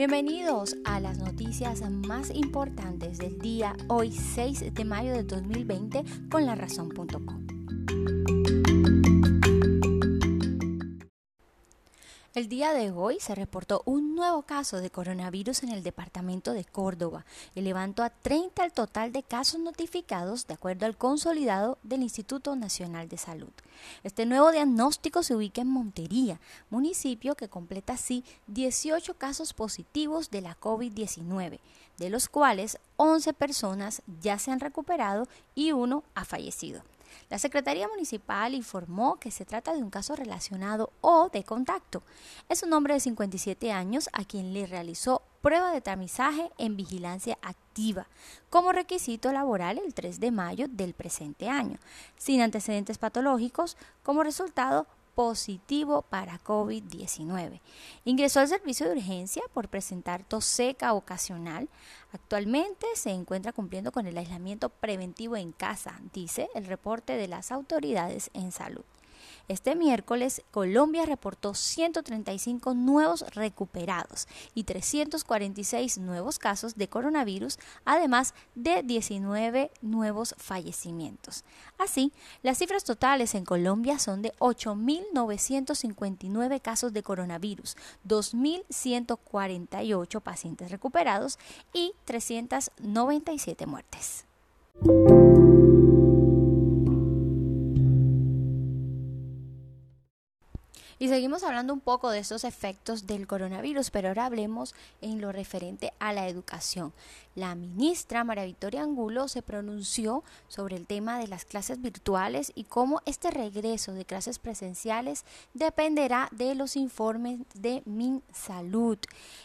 Bienvenidos a las noticias más importantes del día hoy 6 de mayo de 2020 con la razón.com. El día de hoy se reportó un nuevo caso de coronavirus en el departamento de Córdoba, elevando a 30 el total de casos notificados de acuerdo al consolidado del Instituto Nacional de Salud. Este nuevo diagnóstico se ubica en Montería, municipio que completa así 18 casos positivos de la COVID-19, de los cuales 11 personas ya se han recuperado y uno ha fallecido. La Secretaría Municipal informó que se trata de un caso relacionado o de contacto. Es un hombre de 57 años a quien le realizó prueba de tamizaje en vigilancia activa como requisito laboral el 3 de mayo del presente año, sin antecedentes patológicos, como resultado positivo para COVID-19. Ingresó al servicio de urgencia por presentar tos seca ocasional. Actualmente se encuentra cumpliendo con el aislamiento preventivo en casa, dice el reporte de las autoridades en salud. Este miércoles, Colombia reportó 135 nuevos recuperados y 346 nuevos casos de coronavirus, además de 19 nuevos fallecimientos. Así, las cifras totales en Colombia son de 8.959 casos de coronavirus, 2.148 pacientes recuperados y 397 muertes. Seguimos hablando un poco de estos efectos del coronavirus, pero ahora hablemos en lo referente a la educación. La ministra María Victoria Angulo se pronunció sobre el tema de las clases virtuales y cómo este regreso de clases presenciales dependerá de los informes de MinSalud.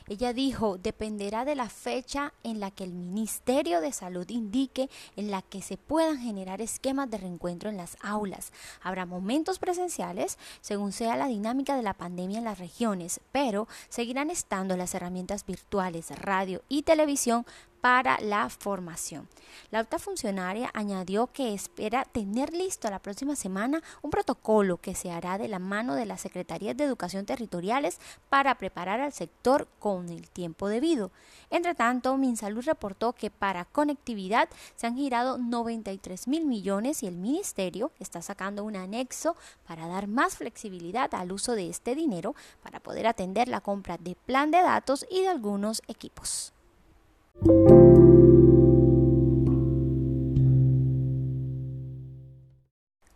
Ella dijo, dependerá de la fecha en la que el Ministerio de Salud indique en la que se puedan generar esquemas de reencuentro en las aulas. Habrá momentos presenciales según sea la dinámica de la pandemia en las regiones, pero seguirán estando las herramientas virtuales, radio y televisión para la formación. La alta funcionaria añadió que espera tener listo la próxima semana un protocolo que se hará de la mano de las Secretarías de Educación Territoriales para preparar al sector con el tiempo debido. Entre tanto, Minsalud reportó que para conectividad se han girado 93 mil millones y el Ministerio está sacando un anexo para dar más flexibilidad al uso de este dinero para poder atender la compra de plan de datos y de algunos equipos.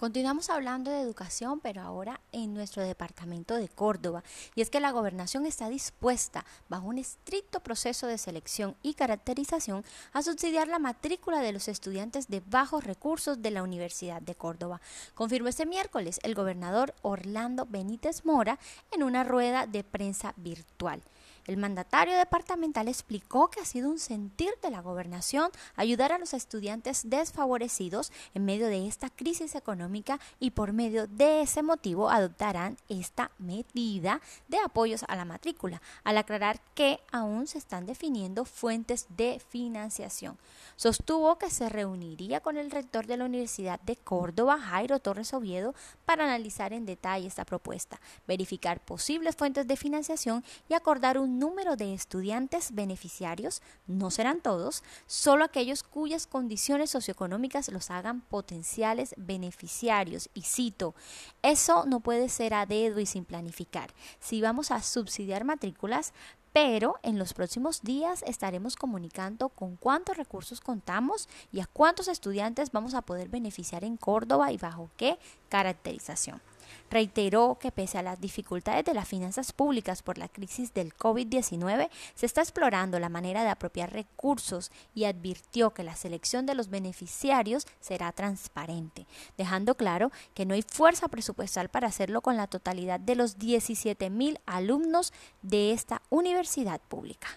Continuamos hablando de educación, pero ahora en nuestro departamento de Córdoba. Y es que la gobernación está dispuesta, bajo un estricto proceso de selección y caracterización, a subsidiar la matrícula de los estudiantes de bajos recursos de la Universidad de Córdoba. Confirmó este miércoles el gobernador Orlando Benítez Mora en una rueda de prensa virtual. El mandatario departamental explicó que ha sido un sentir de la gobernación ayudar a los estudiantes desfavorecidos en medio de esta crisis económica y por medio de ese motivo adoptarán esta medida de apoyos a la matrícula, al aclarar que aún se están definiendo fuentes de financiación. Sostuvo que se reuniría con el rector de la Universidad de Córdoba, Jairo Torres Oviedo, para analizar en detalle esta propuesta, verificar posibles fuentes de financiación y acordar un número de estudiantes beneficiarios, no serán todos, solo aquellos cuyas condiciones socioeconómicas los hagan potenciales beneficiarios. Y cito, eso no puede ser a dedo y sin planificar. Si vamos a subsidiar matrículas, pero en los próximos días estaremos comunicando con cuántos recursos contamos y a cuántos estudiantes vamos a poder beneficiar en Córdoba y bajo qué caracterización. Reiteró que pese a las dificultades de las finanzas públicas por la crisis del COVID-19, se está explorando la manera de apropiar recursos y advirtió que la selección de los beneficiarios será transparente, dejando claro que no hay fuerza presupuestal para hacerlo con la totalidad de los 17 mil alumnos de esta universidad pública.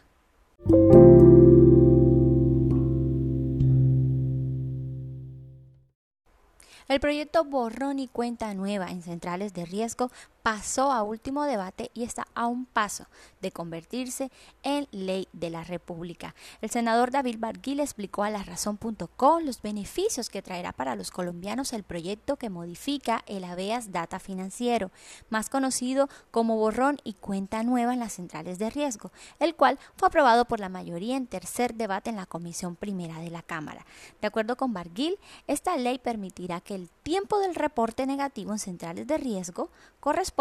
El proyecto Borrón y Cuenta Nueva en centrales de riesgo pasó a último debate y está a un paso de convertirse en ley de la República. El senador David Barguil explicó a la razón.com los beneficios que traerá para los colombianos el proyecto que modifica el habeas data financiero, más conocido como borrón y cuenta nueva en las centrales de riesgo, el cual fue aprobado por la mayoría en tercer debate en la Comisión Primera de la Cámara. De acuerdo con Barguil, esta ley permitirá que el tiempo del reporte negativo en centrales de riesgo corresponda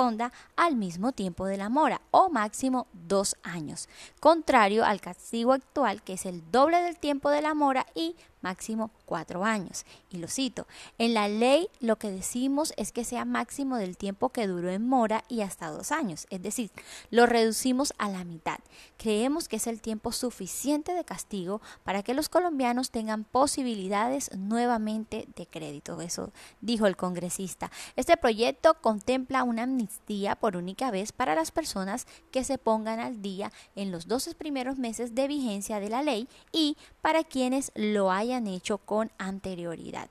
al mismo tiempo de la mora o máximo dos años, contrario al castigo actual que es el doble del tiempo de la mora y máximo cuatro años. Y lo cito, en la ley lo que decimos es que sea máximo del tiempo que duró en mora y hasta dos años, es decir, lo reducimos a la mitad. Creemos que es el tiempo suficiente de castigo para que los colombianos tengan posibilidades nuevamente de crédito. Eso dijo el congresista. Este proyecto contempla una amnistía por única vez para las personas que se pongan al día en los 12 primeros meses de vigencia de la ley y para quienes lo hayan hecho anterioridad.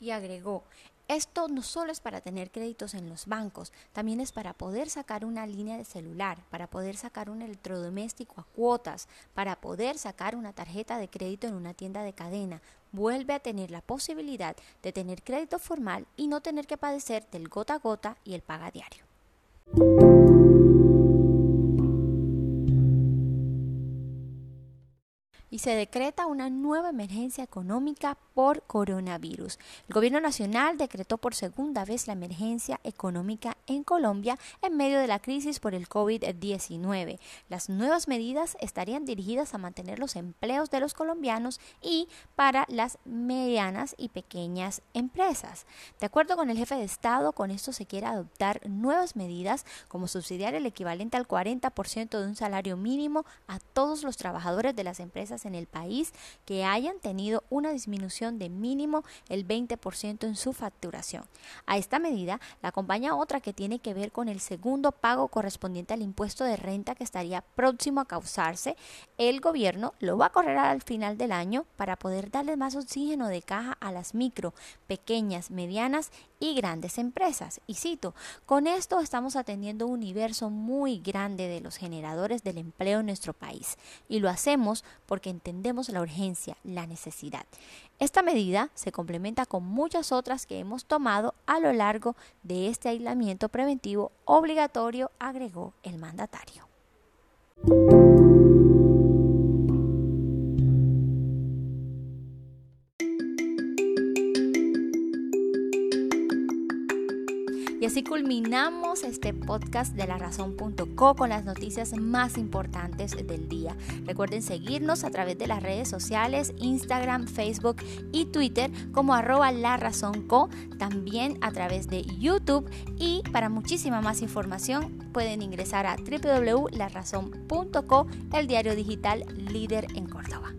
Y agregó, esto no solo es para tener créditos en los bancos, también es para poder sacar una línea de celular, para poder sacar un electrodoméstico a cuotas, para poder sacar una tarjeta de crédito en una tienda de cadena. Vuelve a tener la posibilidad de tener crédito formal y no tener que padecer del gota a gota y el paga diario. Y se decreta una nueva emergencia económica por coronavirus. El gobierno nacional decretó por segunda vez la emergencia económica en Colombia en medio de la crisis por el COVID-19. Las nuevas medidas estarían dirigidas a mantener los empleos de los colombianos y para las medianas y pequeñas empresas. De acuerdo con el jefe de Estado, con esto se quiere adoptar nuevas medidas como subsidiar el equivalente al 40% de un salario mínimo a todos los trabajadores de las empresas en el país que hayan tenido una disminución de mínimo el 20% en su facturación. A esta medida la acompaña otra que tiene que ver con el segundo pago correspondiente al impuesto de renta que estaría próximo a causarse. El gobierno lo va a correr al final del año para poder darle más oxígeno de caja a las micro, pequeñas, medianas y grandes empresas. Y cito, con esto estamos atendiendo un universo muy grande de los generadores del empleo en nuestro país y lo hacemos porque entendemos la urgencia, la necesidad. Esta medida se complementa con muchas otras que hemos tomado a lo largo de este aislamiento preventivo obligatorio, agregó el mandatario. Y así culminamos este podcast de la razón.co con las noticias más importantes del día. Recuerden seguirnos a través de las redes sociales, Instagram, Facebook y Twitter como arroba la también a través de YouTube y para muchísima más información pueden ingresar a www.larazón.co, el diario digital líder en Córdoba.